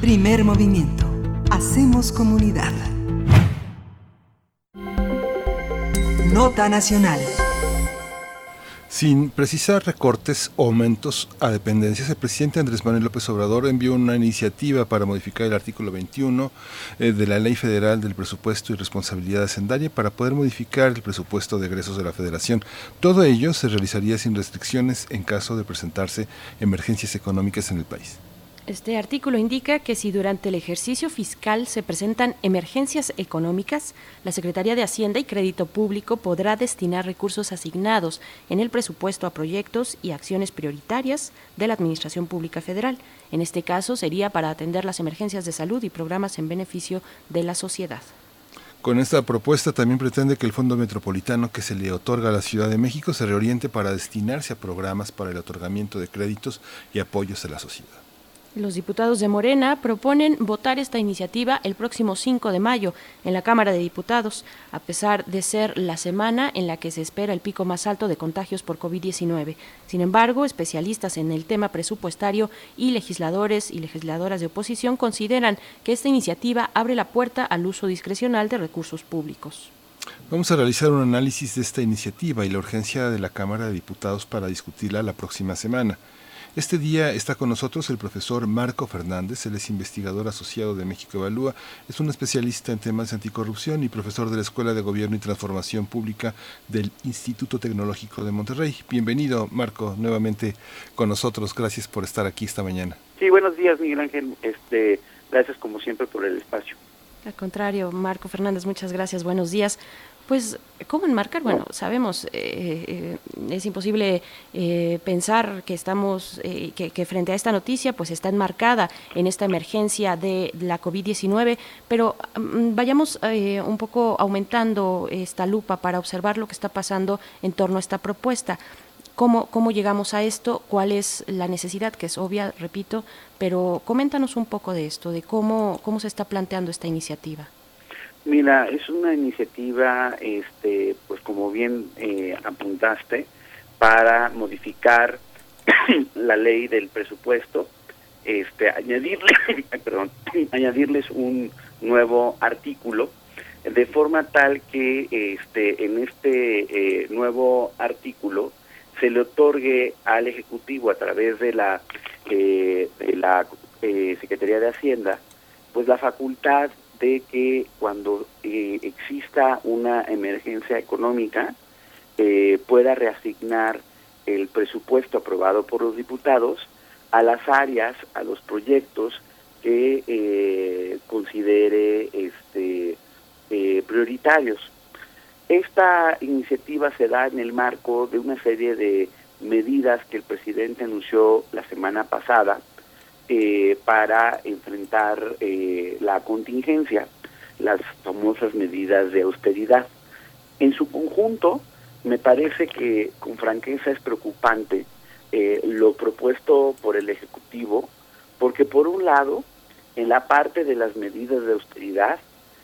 Primer movimiento. Hacemos comunidad. Nota Nacional. Sin precisar recortes o aumentos a dependencias, el presidente Andrés Manuel López Obrador envió una iniciativa para modificar el artículo 21 eh, de la Ley Federal del Presupuesto y Responsabilidad Hacendaria para poder modificar el presupuesto de egresos de la Federación. Todo ello se realizaría sin restricciones en caso de presentarse emergencias económicas en el país. Este artículo indica que si durante el ejercicio fiscal se presentan emergencias económicas, la Secretaría de Hacienda y Crédito Público podrá destinar recursos asignados en el presupuesto a proyectos y acciones prioritarias de la Administración Pública Federal. En este caso sería para atender las emergencias de salud y programas en beneficio de la sociedad. Con esta propuesta también pretende que el Fondo Metropolitano que se le otorga a la Ciudad de México se reoriente para destinarse a programas para el otorgamiento de créditos y apoyos a la sociedad. Los diputados de Morena proponen votar esta iniciativa el próximo 5 de mayo en la Cámara de Diputados, a pesar de ser la semana en la que se espera el pico más alto de contagios por COVID-19. Sin embargo, especialistas en el tema presupuestario y legisladores y legisladoras de oposición consideran que esta iniciativa abre la puerta al uso discrecional de recursos públicos. Vamos a realizar un análisis de esta iniciativa y la urgencia de la Cámara de Diputados para discutirla la próxima semana. Este día está con nosotros el profesor Marco Fernández, él es investigador asociado de México Evalúa, es un especialista en temas de anticorrupción y profesor de la Escuela de Gobierno y Transformación Pública del Instituto Tecnológico de Monterrey. Bienvenido, Marco, nuevamente con nosotros. Gracias por estar aquí esta mañana. Sí, buenos días, Miguel Ángel. Este, gracias como siempre por el espacio. Al contrario, Marco Fernández, muchas gracias. Buenos días. Pues, ¿cómo enmarcar? Bueno, sabemos, eh, eh, es imposible eh, pensar que estamos, que, frente a esta noticia, pues está enmarcada en esta emergencia de la COVID-19, pero mm, vayamos un poco aumentando esta lupa para observar lo que está pasando en torno a esta propuesta. ¿Cómo, ¿Cómo llegamos a esto? ¿Cuál es la necesidad? Que es obvia, repito, pero coméntanos un poco de esto, de cómo, cómo se está planteando esta iniciativa. Mira, es una iniciativa, este, pues como bien eh, apuntaste, para modificar la ley del presupuesto, este, añadirle, perdón, añadirles un nuevo artículo de forma tal que este, en este eh, nuevo artículo se le otorgue al ejecutivo a través de la eh, de la Secretaría de Hacienda, pues la facultad de que cuando eh, exista una emergencia económica eh, pueda reasignar el presupuesto aprobado por los diputados a las áreas, a los proyectos que eh, considere este, prioritarios. Esta iniciativa se da en el marco de una serie de medidas que el presidente anunció la semana pasada, eh, para enfrentar eh, la contingencia, las famosas medidas de austeridad. En su conjunto, me parece que con franqueza es preocupante eh, lo propuesto por el Ejecutivo, porque por un lado, en la parte de las medidas de austeridad,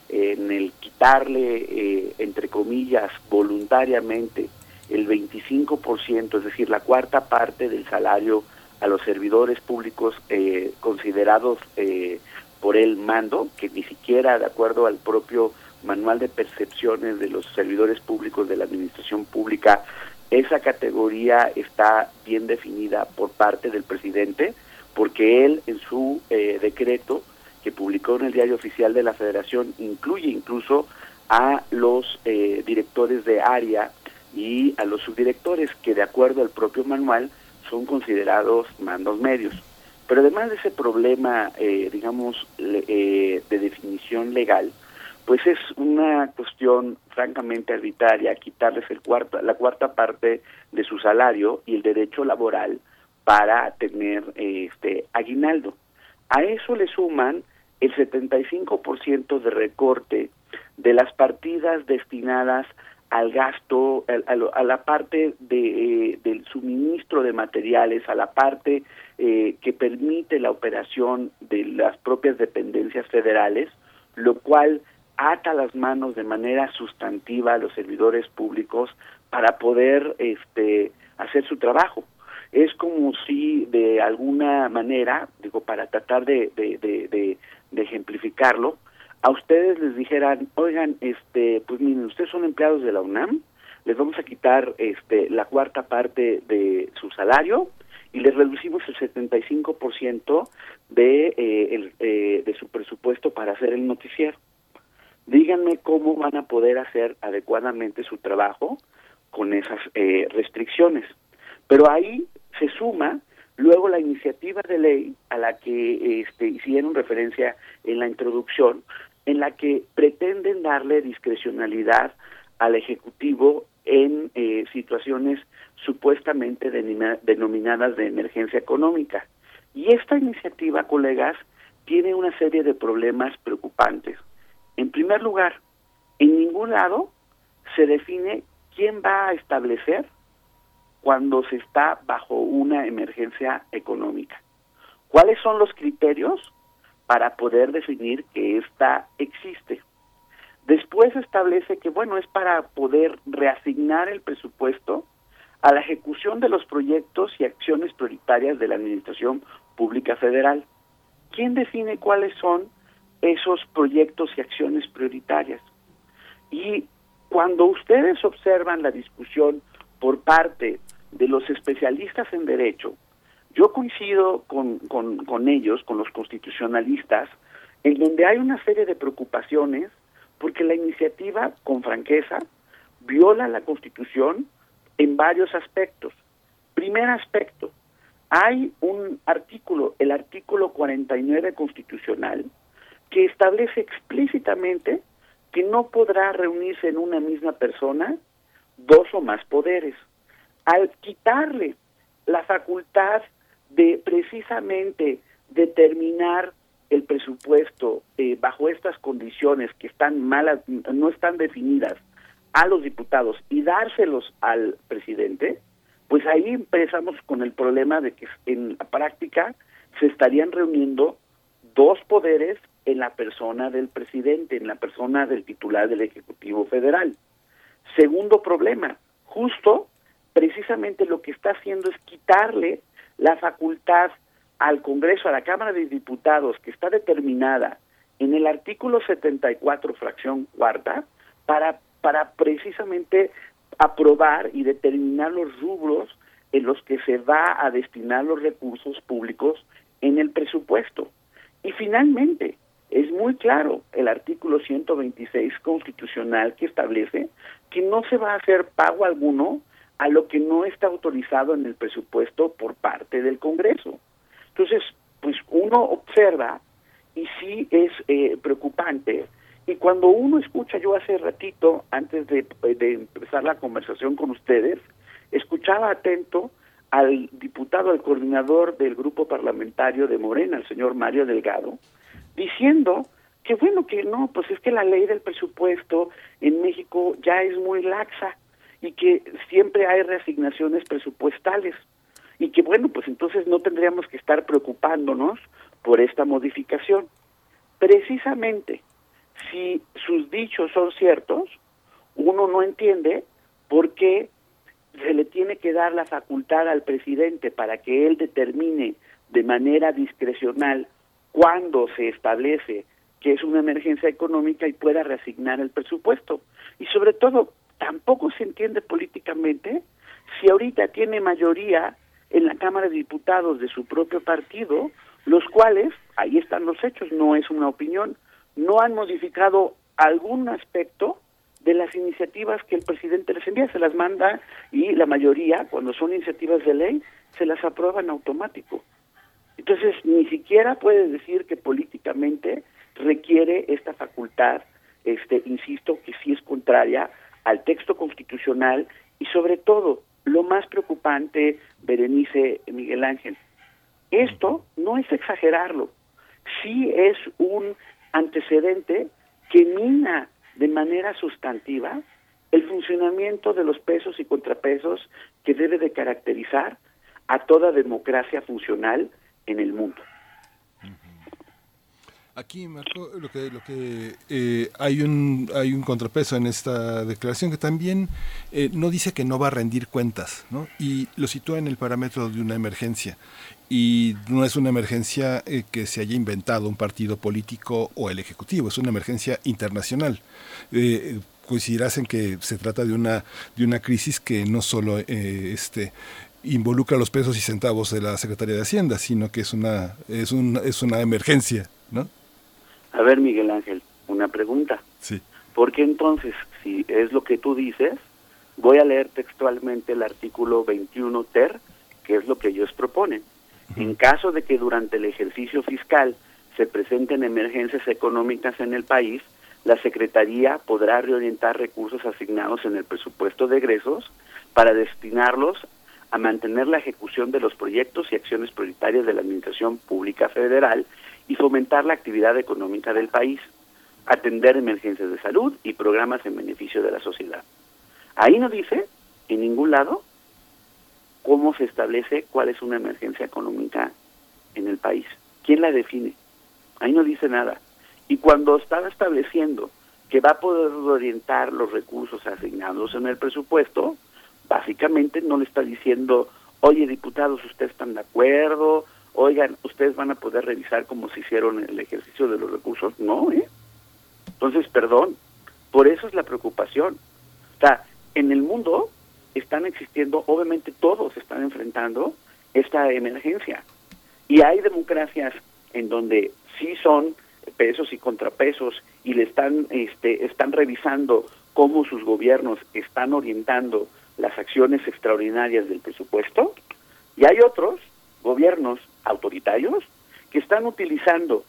en el quitarle, entre comillas, voluntariamente el 25%, es decir, la cuarta parte del salario a los servidores públicos eh, considerados eh, por el mando, que ni siquiera de acuerdo al propio manual de percepciones de los servidores públicos de la administración pública, esa categoría está bien definida por parte del presidente, porque él en su eh, decreto que publicó en el diario oficial de la federación incluye incluso a los directores de área y a los subdirectores que de acuerdo al propio manual son considerados mandos medios. Pero además de ese problema, eh, digamos, eh, de definición legal, pues es una cuestión francamente arbitraria quitarles el cuarto, la cuarta parte de su salario y el derecho laboral para tener este aguinaldo. A eso le suman el 75% de recorte de las partidas destinadas al gasto, a, la parte de, eh, del suministro de materiales, a la parte eh, que permite la operación de las propias dependencias federales, lo cual ata las manos de manera sustantiva a los servidores públicos para poder este, hacer su trabajo. es como si de alguna manera, digo, para tratar de, de, ejemplificarlo, a ustedes les dijeran, oigan, este, pues miren, ustedes son empleados de la UNAM, les vamos a quitar este, la cuarta parte de su salario y les reducimos el 75% de, eh, el, eh, de su presupuesto para hacer el noticiero. Díganme cómo van a poder hacer adecuadamente su trabajo con esas eh, restricciones. Pero ahí se suma luego la iniciativa de ley a la que este, hicieron referencia en la introducción, en la que pretenden darle discrecionalidad al Ejecutivo en eh, situaciones supuestamente denominadas de emergencia económica. Y esta iniciativa, colegas, tiene una serie de problemas preocupantes. En primer lugar, en ningún lado se define quién va a establecer cuando se está bajo una emergencia económica. ¿Cuáles son los criterios para poder definir que ésta existe? Después establece que, bueno, es para poder reasignar el presupuesto a la ejecución de los proyectos y acciones prioritarias de la Administración Pública Federal. ¿Quién define cuáles son esos proyectos y acciones prioritarias? Y cuando ustedes observan la discusión por parte de los especialistas en derecho, yo coincido con, con, ellos, con los constitucionalistas, en donde hay una serie de preocupaciones porque la iniciativa, con franqueza, viola la Constitución en varios aspectos. Primer aspecto, hay un artículo, el artículo 49 constitucional, que establece explícitamente que no podrá reunirse en una misma persona dos o más poderes al quitarle la facultad de precisamente determinar el presupuesto eh, bajo estas condiciones que están malas, no están definidas a los diputados y dárselos al presidente, pues ahí empezamos con el problema de que en la práctica se estarían reuniendo dos poderes en la persona del presidente, en la persona del titular del Ejecutivo Federal. Segundo problema, justo precisamente lo que está haciendo es quitarle la facultad al Congreso, a la Cámara de Diputados, que está determinada en el artículo 74, fracción cuarta, para, para precisamente aprobar y determinar los rubros en los que se va a destinar los recursos públicos en el presupuesto. Y finalmente, es muy claro el artículo 126 constitucional que establece que no se va a hacer pago alguno a lo que no está autorizado en el presupuesto por parte del Congreso. Entonces, pues uno observa y sí es eh, preocupante. Y cuando uno escucha, yo hace ratito, antes de, de empezar la conversación con ustedes, escuchaba atento al diputado, al coordinador del grupo parlamentario de Morena, el señor Mario Delgado, diciendo que bueno, que no, pues es que la ley del presupuesto en México ya es muy laxa y que siempre hay reasignaciones presupuestales y que bueno, pues entonces no tendríamos que estar preocupándonos por esta modificación. Precisamente, si sus dichos son ciertos, uno no entiende por qué se le tiene que dar la facultad al presidente para que él determine de manera discrecional cuándo se establece que es una emergencia económica y pueda reasignar el presupuesto. Y sobre todo, tampoco se entiende políticamente si ahorita tiene mayoría en la Cámara de Diputados de su propio partido, los cuales, ahí están los hechos, no es una opinión, no han modificado algún aspecto de las iniciativas que el presidente les envía, se las manda y la mayoría, cuando son iniciativas de ley, se las aprueban automático. Entonces, ni siquiera puede decir que políticamente requiere esta facultad, este, insisto, que sí es contraria al texto constitucional y sobre todo, lo más preocupante, Berenice Miguel Ángel, esto no es exagerarlo, sí es un antecedente que mina de manera sustantiva el funcionamiento de los pesos y contrapesos que debe de caracterizar a toda democracia funcional en el mundo. Aquí, Marco, lo que, lo que eh, hay un hay un contrapeso en esta declaración que también eh, no dice que no va a rendir cuentas, ¿no? Y lo sitúa en el parámetro de una emergencia. Y no es una emergencia eh, que se haya inventado un partido político o el ejecutivo, es una emergencia internacional. coincidirás en que se trata de una de una crisis que no solo este involucra los pesos y centavos de la Secretaría de Hacienda, sino que es una es un, es una emergencia, ¿no? A ver, Miguel Ángel, una pregunta. Sí. ¿Por qué entonces, si es lo que tú dices, voy a leer textualmente el artículo 21 ter, que es lo que ellos proponen? En caso de que durante el ejercicio fiscal se presenten emergencias económicas en el país, la Secretaría podrá reorientar recursos asignados en el presupuesto de egresos para destinarlos a mantener la ejecución de los proyectos y acciones prioritarias de la Administración Pública Federal y fomentar la actividad económica del país, atender emergencias de salud y programas en beneficio de la sociedad. Ahí no dice, en ningún lado, cómo se establece cuál es una emergencia económica en el país. ¿Quién la define? Ahí no dice nada. Y cuando estaba estableciendo que va a poder orientar los recursos asignados en el presupuesto, básicamente no le está diciendo, oye diputados, ¿ustedes están de acuerdo? Oigan, ustedes van a poder revisar cómo se hicieron el ejercicio de los recursos. No, ¿eh? Entonces, perdón, por eso es la preocupación. O sea, en el mundo están existiendo, obviamente todos están enfrentando esta emergencia. Y hay democracias en donde sí son pesos y contrapesos y le están, este, están revisando cómo sus gobiernos están orientando las acciones extraordinarias del presupuesto. Y hay otros gobiernos autoritarios que están utilizando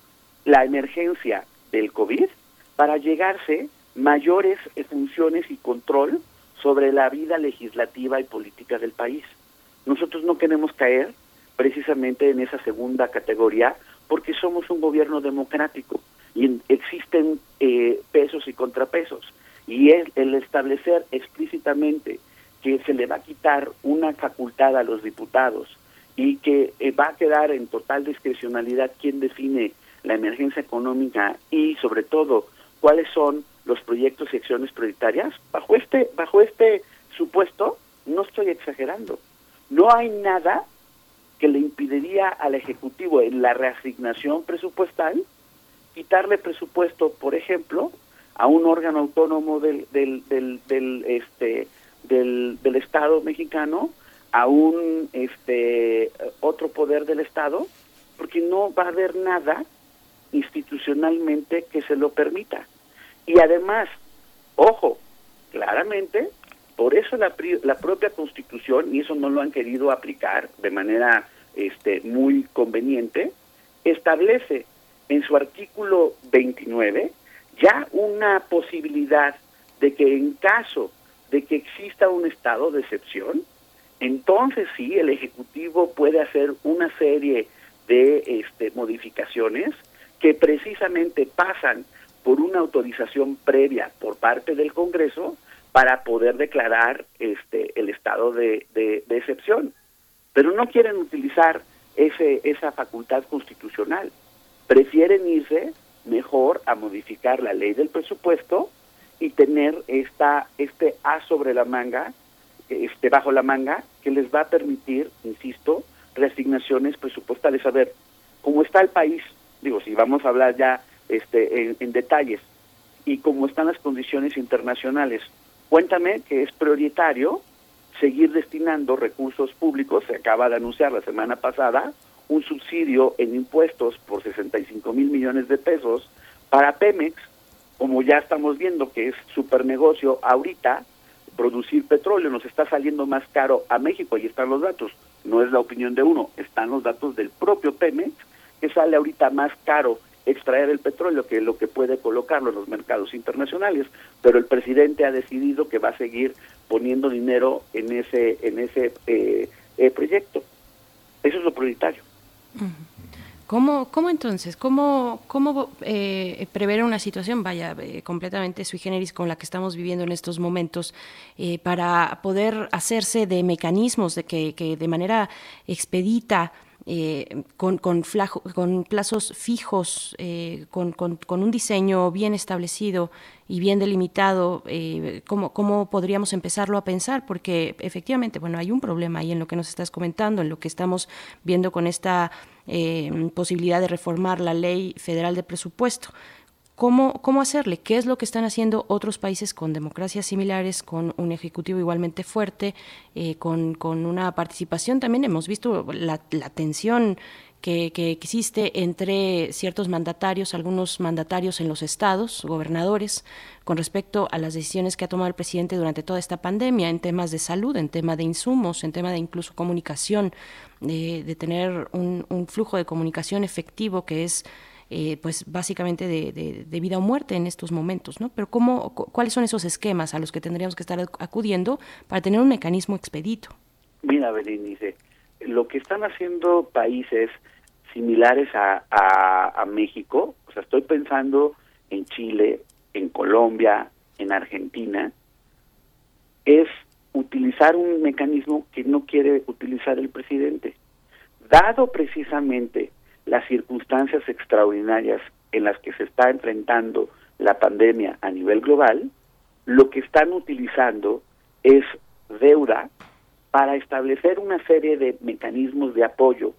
la emergencia del COVID para llegarse mayores funciones y control sobre la vida legislativa y política del país. Nosotros no queremos caer precisamente en esa segunda categoría porque somos un gobierno democrático y existen eh, pesos y contrapesos. Y el, el establecer explícitamente que se le va a quitar una facultad a los diputados y que eh, va a quedar en total discrecionalidad quién define la emergencia económica y sobre todo cuáles son los proyectos y acciones prioritarias. Bajo este bajo este supuesto no estoy exagerando. No hay nada que le impediría al ejecutivo en la reasignación presupuestal quitarle presupuesto por ejemplo a un órgano autónomo del del del, del este del, del estado mexicano a un este otro poder del Estado, porque no va a haber nada institucionalmente que se lo permita. Y además, ojo, claramente, por eso la, la propia Constitución, y eso no lo han querido aplicar de manera este, muy conveniente, establece en su artículo 29 ya una posibilidad de que en caso de que exista un estado de excepción, entonces sí, el Ejecutivo puede hacer una serie de este, modificaciones que precisamente pasan por una autorización previa por parte del Congreso para poder declarar este, el estado de, de, excepción. Pero no quieren utilizar ese, esa facultad constitucional. Prefieren irse mejor a modificar la ley del presupuesto y tener esta, este A sobre la manga este, bajo la manga que les va a permitir, insisto, reasignaciones presupuestales. A ver, cómo está el país, digo, si vamos a hablar ya este, en, detalles, y cómo están las condiciones internacionales, cuéntame que es prioritario seguir destinando recursos públicos, se acaba de anunciar la semana pasada, un subsidio en impuestos por 65 mil millones de pesos para Pemex, como ya estamos viendo que es super negocio ahorita, producir petróleo nos está saliendo más caro a México, y están los datos, no es la opinión de uno, están los datos del propio Pemex, que sale ahorita más caro extraer el petróleo que lo que puede colocarlo en los mercados internacionales, pero el presidente ha decidido que va a seguir poniendo dinero en ese en ese eh, eh, proyecto. Eso es lo prioritario. ¿Cómo, cómo entonces? ¿Cómo, cómo eh, prever una situación, vaya, eh, completamente sui generis con la que estamos viviendo en estos momentos, eh, para poder hacerse de mecanismos de que, que de manera expedita eh, con, con, con, plazos fijos, eh, con, con, un diseño bien establecido y bien delimitado, eh, ¿cómo, ¿cómo, podríamos empezarlo a pensar? Porque efectivamente, bueno, hay un problema ahí en lo que nos estás comentando, en lo que estamos viendo con esta posibilidad de reformar la ley federal de presupuesto. ¿Cómo, ¿Cómo hacerle? ¿Qué es lo que están haciendo otros países con democracias similares, con un ejecutivo igualmente fuerte, eh, con, con, una participación? También hemos visto la, la tensión que, que, existe entre ciertos mandatarios, algunos mandatarios en los estados, gobernadores, con respecto a las decisiones que ha tomado el presidente durante toda esta pandemia en temas de salud, en tema de insumos, en tema de incluso comunicación, de, de tener un, un flujo de comunicación efectivo que es eh, pues básicamente de, vida o muerte en estos momentos, ¿no? Pero ¿cómo, ¿cuáles son esos esquemas a los que tendríamos que estar acudiendo para tener un mecanismo expedito? Mira, Berenice, lo que están haciendo países similares a, a, México, o sea, estoy pensando en Chile, en Colombia, en Argentina, es utilizar un mecanismo que no quiere utilizar el presidente. Dado precisamente las circunstancias extraordinarias en las que se está enfrentando la pandemia a nivel global, lo que están utilizando es deuda para establecer una serie de mecanismos de apoyo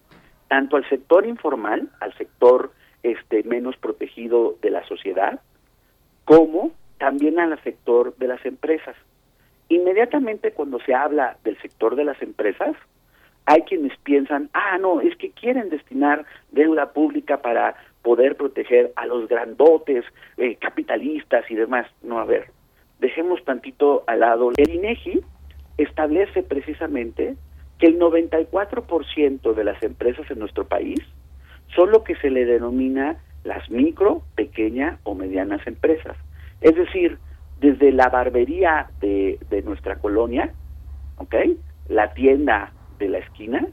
tanto al sector informal, al sector este menos protegido de la sociedad, como también al sector de las empresas. Inmediatamente cuando se habla del sector de las empresas, hay quienes piensan, ah, no, es que quieren destinar deuda pública para poder proteger a los grandotes, eh, capitalistas y demás. No, a ver, dejemos tantito al lado. El INEGI establece precisamente que el 94% de las empresas en nuestro país son lo que se le denomina las micro, pequeña o medianas empresas. Es decir, desde la barbería de, de nuestra colonia, ¿ok? La tienda de la esquina,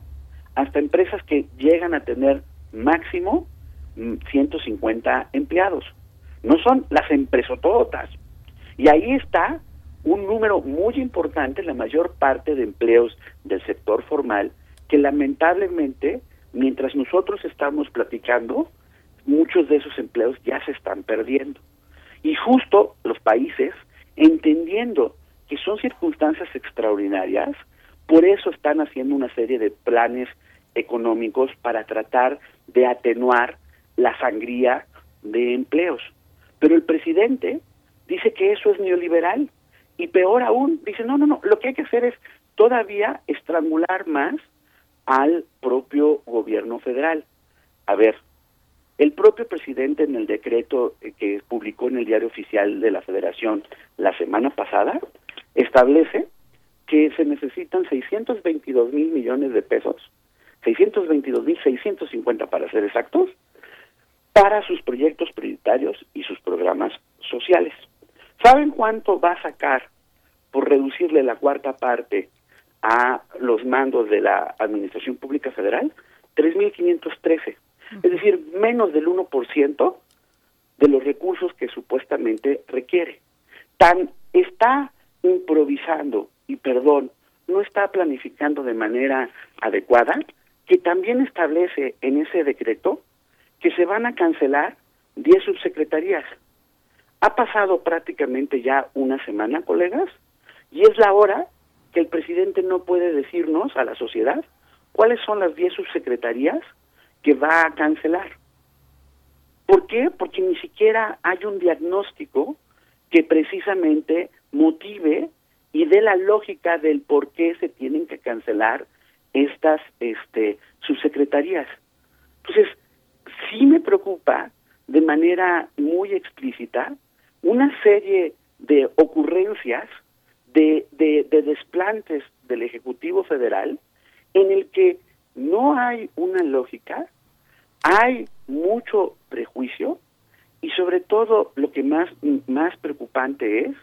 hasta empresas que llegan a tener máximo 150 mm, empleados. No son las empresototas. Y ahí está un número muy importante, la mayor parte de empleos del sector formal, que lamentablemente, mientras nosotros estamos platicando, muchos de esos empleos ya se están perdiendo. Y justo los países, entendiendo que son circunstancias extraordinarias, por eso están haciendo una serie de planes económicos para tratar de atenuar la sangría de empleos. Pero el presidente dice que eso es neoliberal y peor aún, dice, no, no, no, lo que hay que hacer es todavía estrangular más al propio gobierno federal. A ver, el propio presidente en el decreto que publicó en el diario oficial de la federación la semana pasada establece que se necesitan 622 mil millones de pesos, 622 mil 650 para ser exactos, para sus proyectos prioritarios y sus programas sociales. ¿Saben cuánto va a sacar por reducirle la cuarta parte a los mandos de la Administración Pública Federal? 3.513. Es decir, menos del 1% de los recursos que supuestamente requiere. Tan está improvisando y perdón, no está planificando de manera adecuada, que también establece en ese decreto que se van a cancelar 10 subsecretarías. Ha pasado prácticamente ya una semana, colegas, y es la hora que el presidente no puede decirnos a la sociedad cuáles son las 10 subsecretarías que va a cancelar. ¿Por qué? Porque ni siquiera hay un diagnóstico que precisamente motive y de la lógica del por qué se tienen que cancelar estas este, subsecretarías. Entonces, sí me preocupa de manera muy explícita una serie de ocurrencias, de, de, de desplantes del Ejecutivo Federal, en el que no hay una lógica, hay mucho prejuicio y sobre todo lo que más, más preocupante es,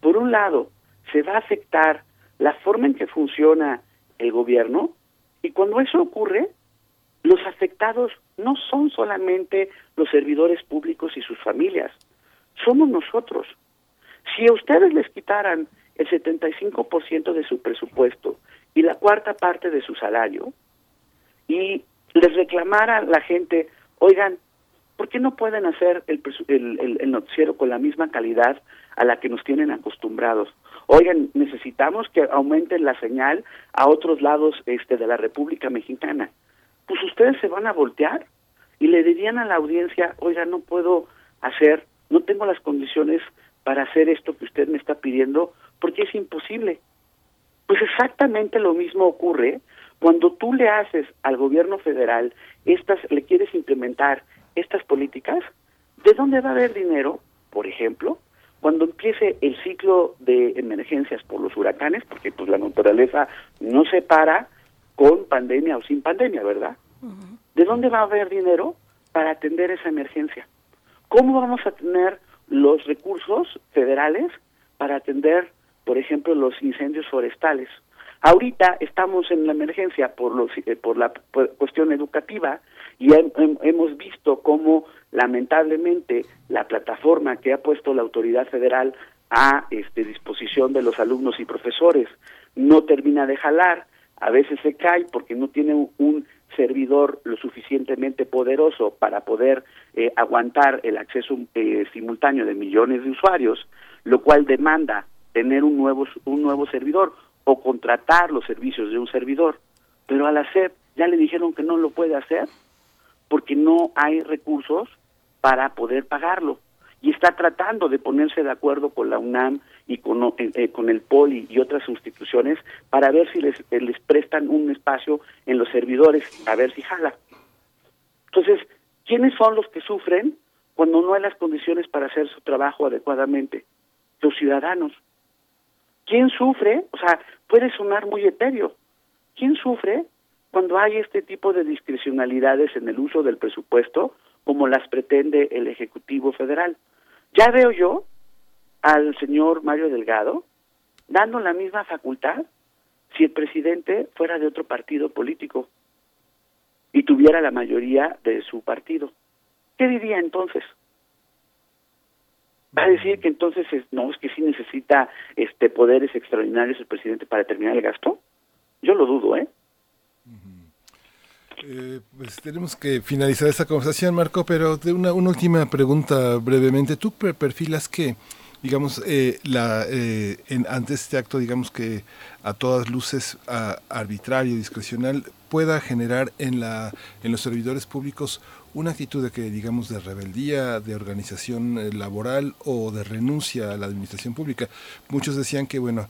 por un lado, se va a afectar la forma en que funciona el gobierno y cuando eso ocurre, los afectados no son solamente los servidores públicos y sus familias, somos nosotros. Si a ustedes les quitaran el 75% de su presupuesto y la cuarta parte de su salario, y les reclamara la gente, oigan, ¿por qué no pueden hacer el, el, el, noticiero con la misma calidad a la que nos tienen acostumbrados? Oigan, necesitamos que aumenten la señal a otros lados este, de la República Mexicana. Pues ustedes se van a voltear y le dirían a la audiencia, oigan, no puedo hacer, no tengo las condiciones para hacer esto que usted me está pidiendo porque es imposible. Pues exactamente lo mismo ocurre cuando tú le haces al gobierno federal estas, le quieres implementar estas políticas, ¿de dónde va a haber dinero? Por ejemplo, cuando empiece el ciclo de emergencias por los huracanes, porque pues la naturaleza no se para con pandemia o sin pandemia, ¿verdad? ¿De dónde va a haber dinero para atender esa emergencia? ¿Cómo vamos a tener los recursos federales para atender, por ejemplo, los incendios forestales? Ahorita estamos en la emergencia por, los, eh, por la cuestión educativa y hemos visto cómo lamentablemente la plataforma que ha puesto la autoridad federal a este, disposición de los alumnos y profesores no termina de jalar, a veces se cae porque no tiene un, servidor lo suficientemente poderoso para poder eh, aguantar el acceso eh, simultáneo de millones de usuarios, lo cual demanda tener un nuevo un nuevo servidor o contratar los servicios de un servidor. Pero a la SEP ya le dijeron que no lo puede hacer porque no hay recursos para poder pagarlo. Y está tratando de ponerse de acuerdo con la UNAM y con, eh, eh, con el POLI y otras instituciones para ver si les, eh, les prestan un espacio en los servidores, a ver si jala. Entonces, ¿quiénes son los que sufren cuando no hay las condiciones para hacer su trabajo adecuadamente? Los ciudadanos. ¿Quién sufre? O sea, puede sonar muy etéreo. ¿Quién sufre cuando hay este tipo de discrecionalidades en el uso del presupuesto como las pretende el Ejecutivo Federal? Ya veo yo al señor Mario Delgado dando la misma facultad si el presidente fuera de otro partido político y tuviera la mayoría de su partido. ¿Qué diría entonces? va a decir que entonces no es que sí necesita este poderes extraordinarios el presidente para terminar el gasto yo lo dudo eh eh, pues tenemos que finalizar esta conversación, Marco, pero de una, última pregunta brevemente. ¿Tú perfilas que, digamos, eh, la, eh, ante este acto, digamos que a todas luces arbitrario, discrecional, pueda generar en, la, en los servidores públicos una actitud de que, digamos, de rebeldía, de organización eh, laboral o de renuncia a la administración pública. Muchos decían que, bueno,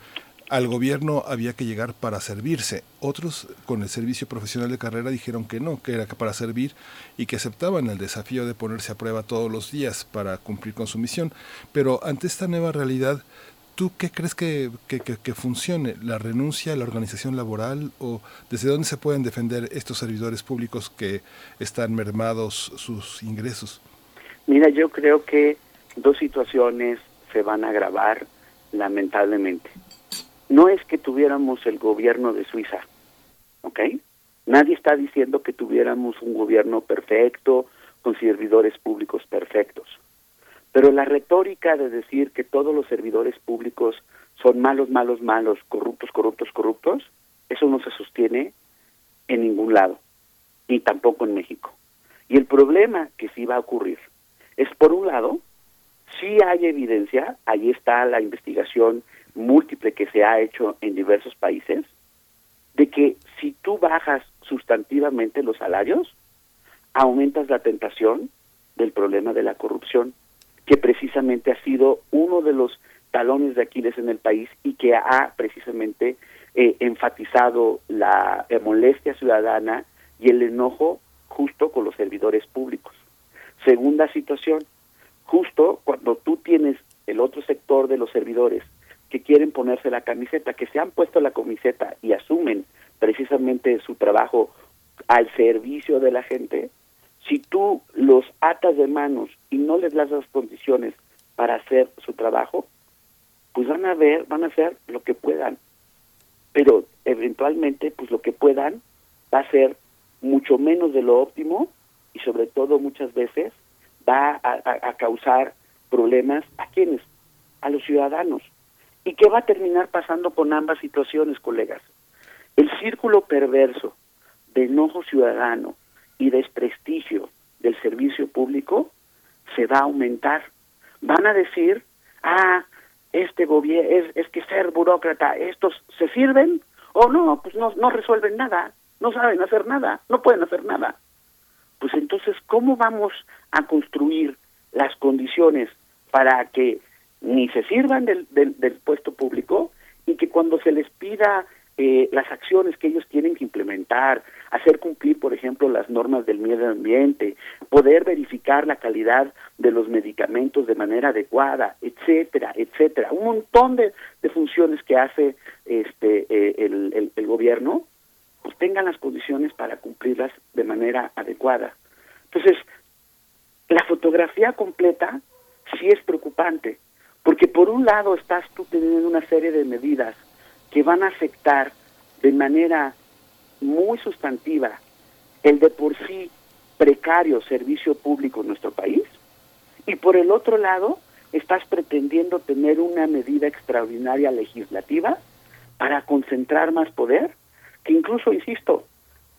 al gobierno había que llegar para servirse. Otros, con el servicio profesional de carrera, dijeron que no, que era para servir y que aceptaban el desafío de ponerse a prueba todos los días para cumplir con su misión. Pero ante esta nueva realidad, ¿Tú qué crees que, que, funcione? ¿La renuncia, la organización laboral o desde dónde se pueden defender estos servidores públicos que están mermados sus ingresos? Mira, yo creo que dos situaciones se van a agravar lamentablemente. No es que tuviéramos el gobierno de Suiza, ¿ok? Nadie está diciendo que tuviéramos un gobierno perfecto, con servidores públicos perfectos. Pero la retórica de decir que todos los servidores públicos son malos, malos, malos, corruptos, corruptos, corruptos, eso no se sostiene en ningún lado, ni tampoco en México. Y el problema que sí va a ocurrir es, por un lado, sí hay evidencia, ahí está la investigación múltiple que se ha hecho en diversos países, de que si tú bajas sustantivamente los salarios, aumentas la tentación del problema de la corrupción que precisamente ha sido uno de los talones de Aquiles en el país y que ha precisamente eh, enfatizado la eh, molestia ciudadana y el enojo justo con los servidores públicos. Segunda situación, justo cuando tú tienes el otro sector de los servidores que quieren ponerse la camiseta, que se han puesto la camiseta y asumen precisamente su trabajo al servicio de la gente, si tú los atas de manos y no les das las condiciones para hacer su trabajo, pues van a ver, van a hacer lo que puedan. Pero eventualmente, pues lo que puedan va a ser mucho menos de lo óptimo y sobre todo muchas veces va a, causar problemas a quienes, a los ciudadanos. ¿Y qué va a terminar pasando con ambas situaciones, colegas? El círculo perverso de enojo ciudadano, y desprestigio del servicio público se va a aumentar. Van a decir, ah, este gobierno, es, es que ser burócrata, estos se sirven o no, pues no, no resuelven nada, no saben hacer nada, no pueden hacer nada. Pues entonces, ¿cómo vamos a construir las condiciones para que ni se sirvan del, del, del puesto público y que cuando se les pida eh, las acciones que ellos tienen que implementar, hacer cumplir, por ejemplo, las normas del medio ambiente, poder verificar la calidad de los medicamentos de manera adecuada, etcétera, etcétera, un montón de, de funciones que hace este eh, el, el, el gobierno, pues tengan las condiciones para cumplirlas de manera adecuada. Entonces, la fotografía completa sí es preocupante, porque por un lado estás tú teniendo una serie de medidas que van a afectar de manera muy sustantiva el de por sí precario servicio público en nuestro país y por el otro lado estás pretendiendo tener una medida extraordinaria legislativa para concentrar más poder, que incluso, insisto,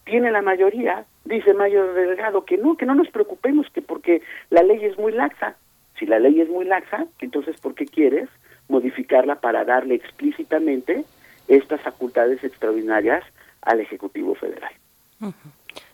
tiene la mayoría, dice Mayor Delgado, que no, que no nos preocupemos, que porque la ley es muy laxa. Si la ley es muy laxa, entonces ¿por qué quieres modificarla para darle explícitamente estas facultades extraordinarias al Ejecutivo Federal.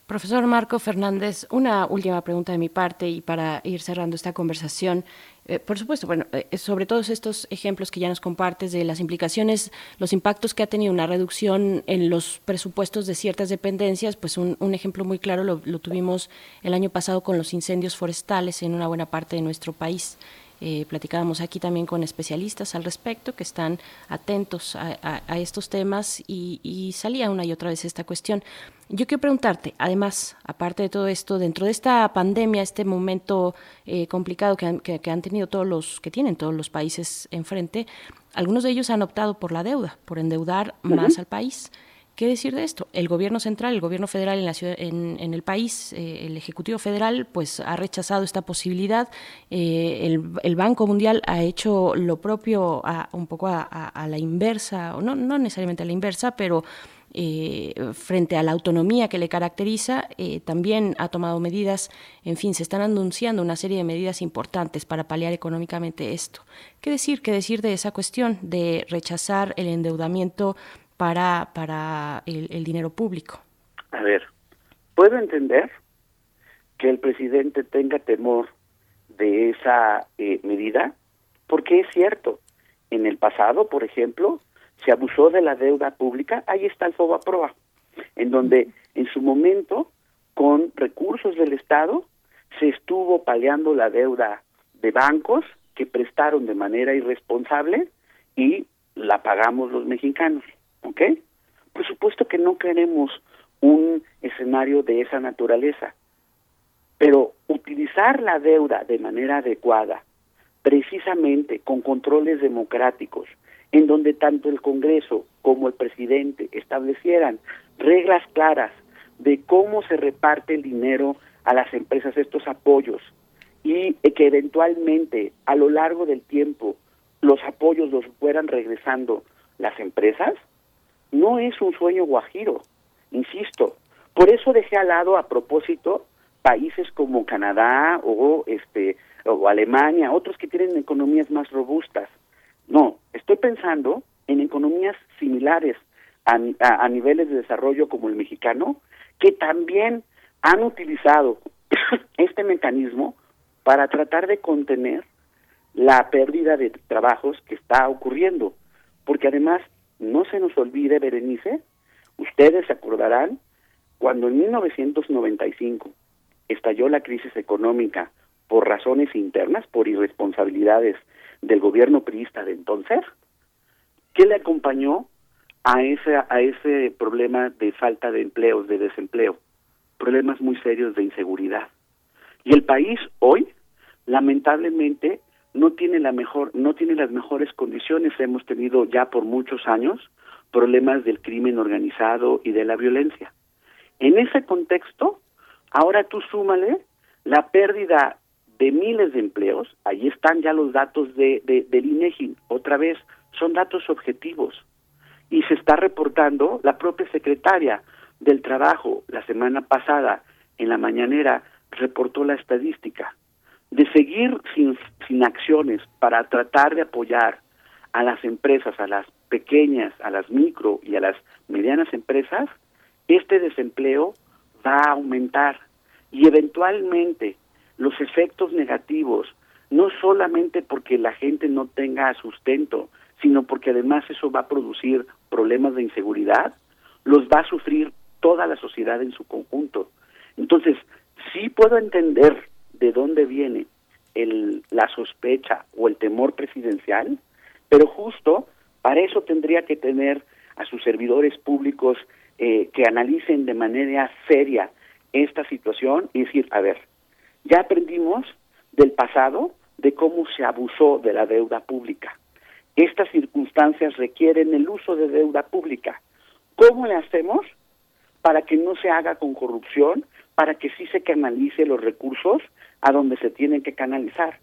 Profesor Marco Fernández, una última pregunta de mi parte y para ir cerrando esta conversación. Eh, por supuesto, bueno, eh, sobre todos estos ejemplos que ya nos compartes de las implicaciones, los impactos que ha tenido una reducción en los presupuestos de ciertas dependencias, pues un, un ejemplo muy claro lo, lo, tuvimos el año pasado con los incendios forestales en una buena parte de nuestro país. Eh, platicábamos aquí también con especialistas al respecto que están atentos a, a, a estos temas y, y, salía una y otra vez esta cuestión. Yo quiero preguntarte, además, aparte de todo esto, dentro de esta pandemia, este momento eh, complicado que han, que, que han tenido todos los, que tienen todos los países enfrente, algunos de ellos han optado por la deuda, por endeudar uh -huh. más al país. ¿Qué decir de esto? El gobierno central, el gobierno federal en, el país, eh, el Ejecutivo Federal, pues ha rechazado esta posibilidad. Eh, el, Banco Mundial ha hecho lo propio un poco a, la inversa, o no, necesariamente a la inversa, pero eh, frente a la autonomía que le caracteriza, también ha tomado medidas, en fin, se están anunciando una serie de medidas importantes para paliar económicamente esto. ¿Qué decir? ¿Qué decir de esa cuestión de rechazar el endeudamiento para, para el, el dinero público? A ver, puedo entender que el presidente tenga temor de esa eh, medida, porque es cierto, en el pasado, por ejemplo, se abusó de la deuda pública, ahí está el FOBAPROA, en donde en su momento, con recursos del Estado, se estuvo paliando la deuda de bancos que prestaron de manera irresponsable y la pagamos los mexicanos. ¿Ok? Por supuesto que no queremos un escenario de esa naturaleza, pero utilizar la deuda de manera adecuada, precisamente con controles democráticos, en donde tanto el Congreso como el presidente establecieran reglas claras de cómo se reparte el dinero a las empresas, estos apoyos, y que eventualmente a lo largo del tiempo los apoyos los fueran regresando las empresas, no es un sueño guajiro, insisto. Por eso dejé al lado a propósito países como Canadá o este o Alemania, otros que tienen economías más robustas. No, estoy pensando en economías similares a, a, a niveles de desarrollo como el mexicano, que también han utilizado este mecanismo para tratar de contener la pérdida de trabajos que está ocurriendo, porque además no se nos olvide, Berenice, ustedes se acordarán cuando en 1995 estalló la crisis económica por razones internas, por irresponsabilidades del gobierno priista de entonces, ¿qué le acompañó a ese, a ese problema de falta de empleos, de desempleo? Problemas muy serios de inseguridad. Y el país hoy, lamentablemente, no tiene la mejor no tiene las mejores condiciones. Hemos tenido ya por muchos años problemas del crimen organizado y de la violencia. En ese contexto ahora tú súmale la pérdida de miles de empleos. Ahí están ya los datos de, de del INEGI. Otra vez son datos objetivos. Y se está reportando la propia secretaria del trabajo la semana pasada en la mañanera reportó la estadística. De seguir sin, sin acciones para tratar de apoyar a las empresas, a las pequeñas, a las micro y a las medianas empresas, este desempleo va a aumentar y eventualmente los efectos negativos, no solamente porque la gente no tenga sustento, sino porque además eso va a producir problemas de inseguridad, los va a sufrir toda la sociedad en su conjunto. Entonces, sí puedo entender de dónde viene el, la sospecha o el temor presidencial, pero justo para eso tendría que tener a sus servidores públicos eh, que analicen de manera seria esta situación y decir, a ver, ya aprendimos del pasado de cómo se abusó de la deuda pública. Estas circunstancias requieren el uso de deuda pública. ¿Cómo le hacemos para que no se haga con corrupción, para que sí se canalice los recursos a donde se tienen que canalizar?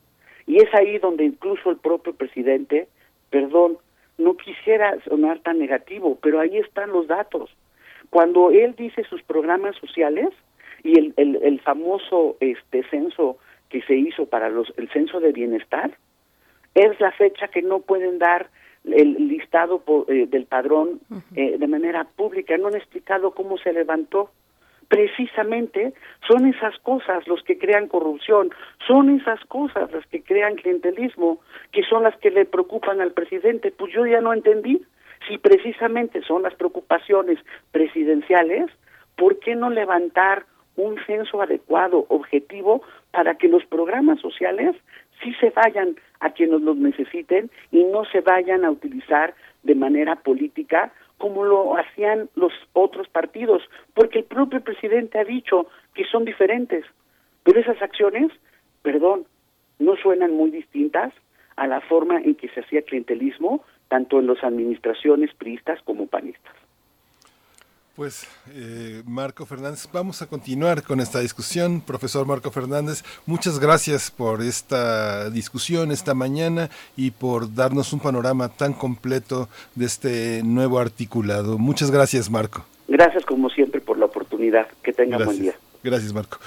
Y es ahí donde incluso el propio presidente, perdón, no quisiera sonar tan negativo, pero ahí están los datos. Cuando él dice sus programas sociales y el, el, el famoso este censo que se hizo para los el censo de bienestar, es la fecha que no pueden dar el listado eh, del padrón eh, de manera pública. No han explicado cómo se levantó. Precisamente son esas cosas los que crean corrupción, son esas cosas las que crean clientelismo, que son las que le preocupan al presidente. Pues yo ya no entendí. Si precisamente son las preocupaciones presidenciales, ¿por qué no levantar un censo adecuado, objetivo, para que los programas sociales sí se vayan a quienes los necesiten y no se vayan a utilizar de manera política como lo hacían los otros partidos, porque el propio presidente ha dicho que son diferentes, pero esas acciones, perdón, no suenan muy distintas a la forma en que se hacía clientelismo tanto en las administraciones priistas como panistas. Pues eh, Marco Fernández, vamos a continuar con esta discusión. Profesor Marco Fernández, muchas gracias por esta discusión esta mañana y por darnos un panorama tan completo de este nuevo articulado. Muchas gracias, Marco. Gracias como siempre por la oportunidad. Que tenga buen día. Gracias, Marco.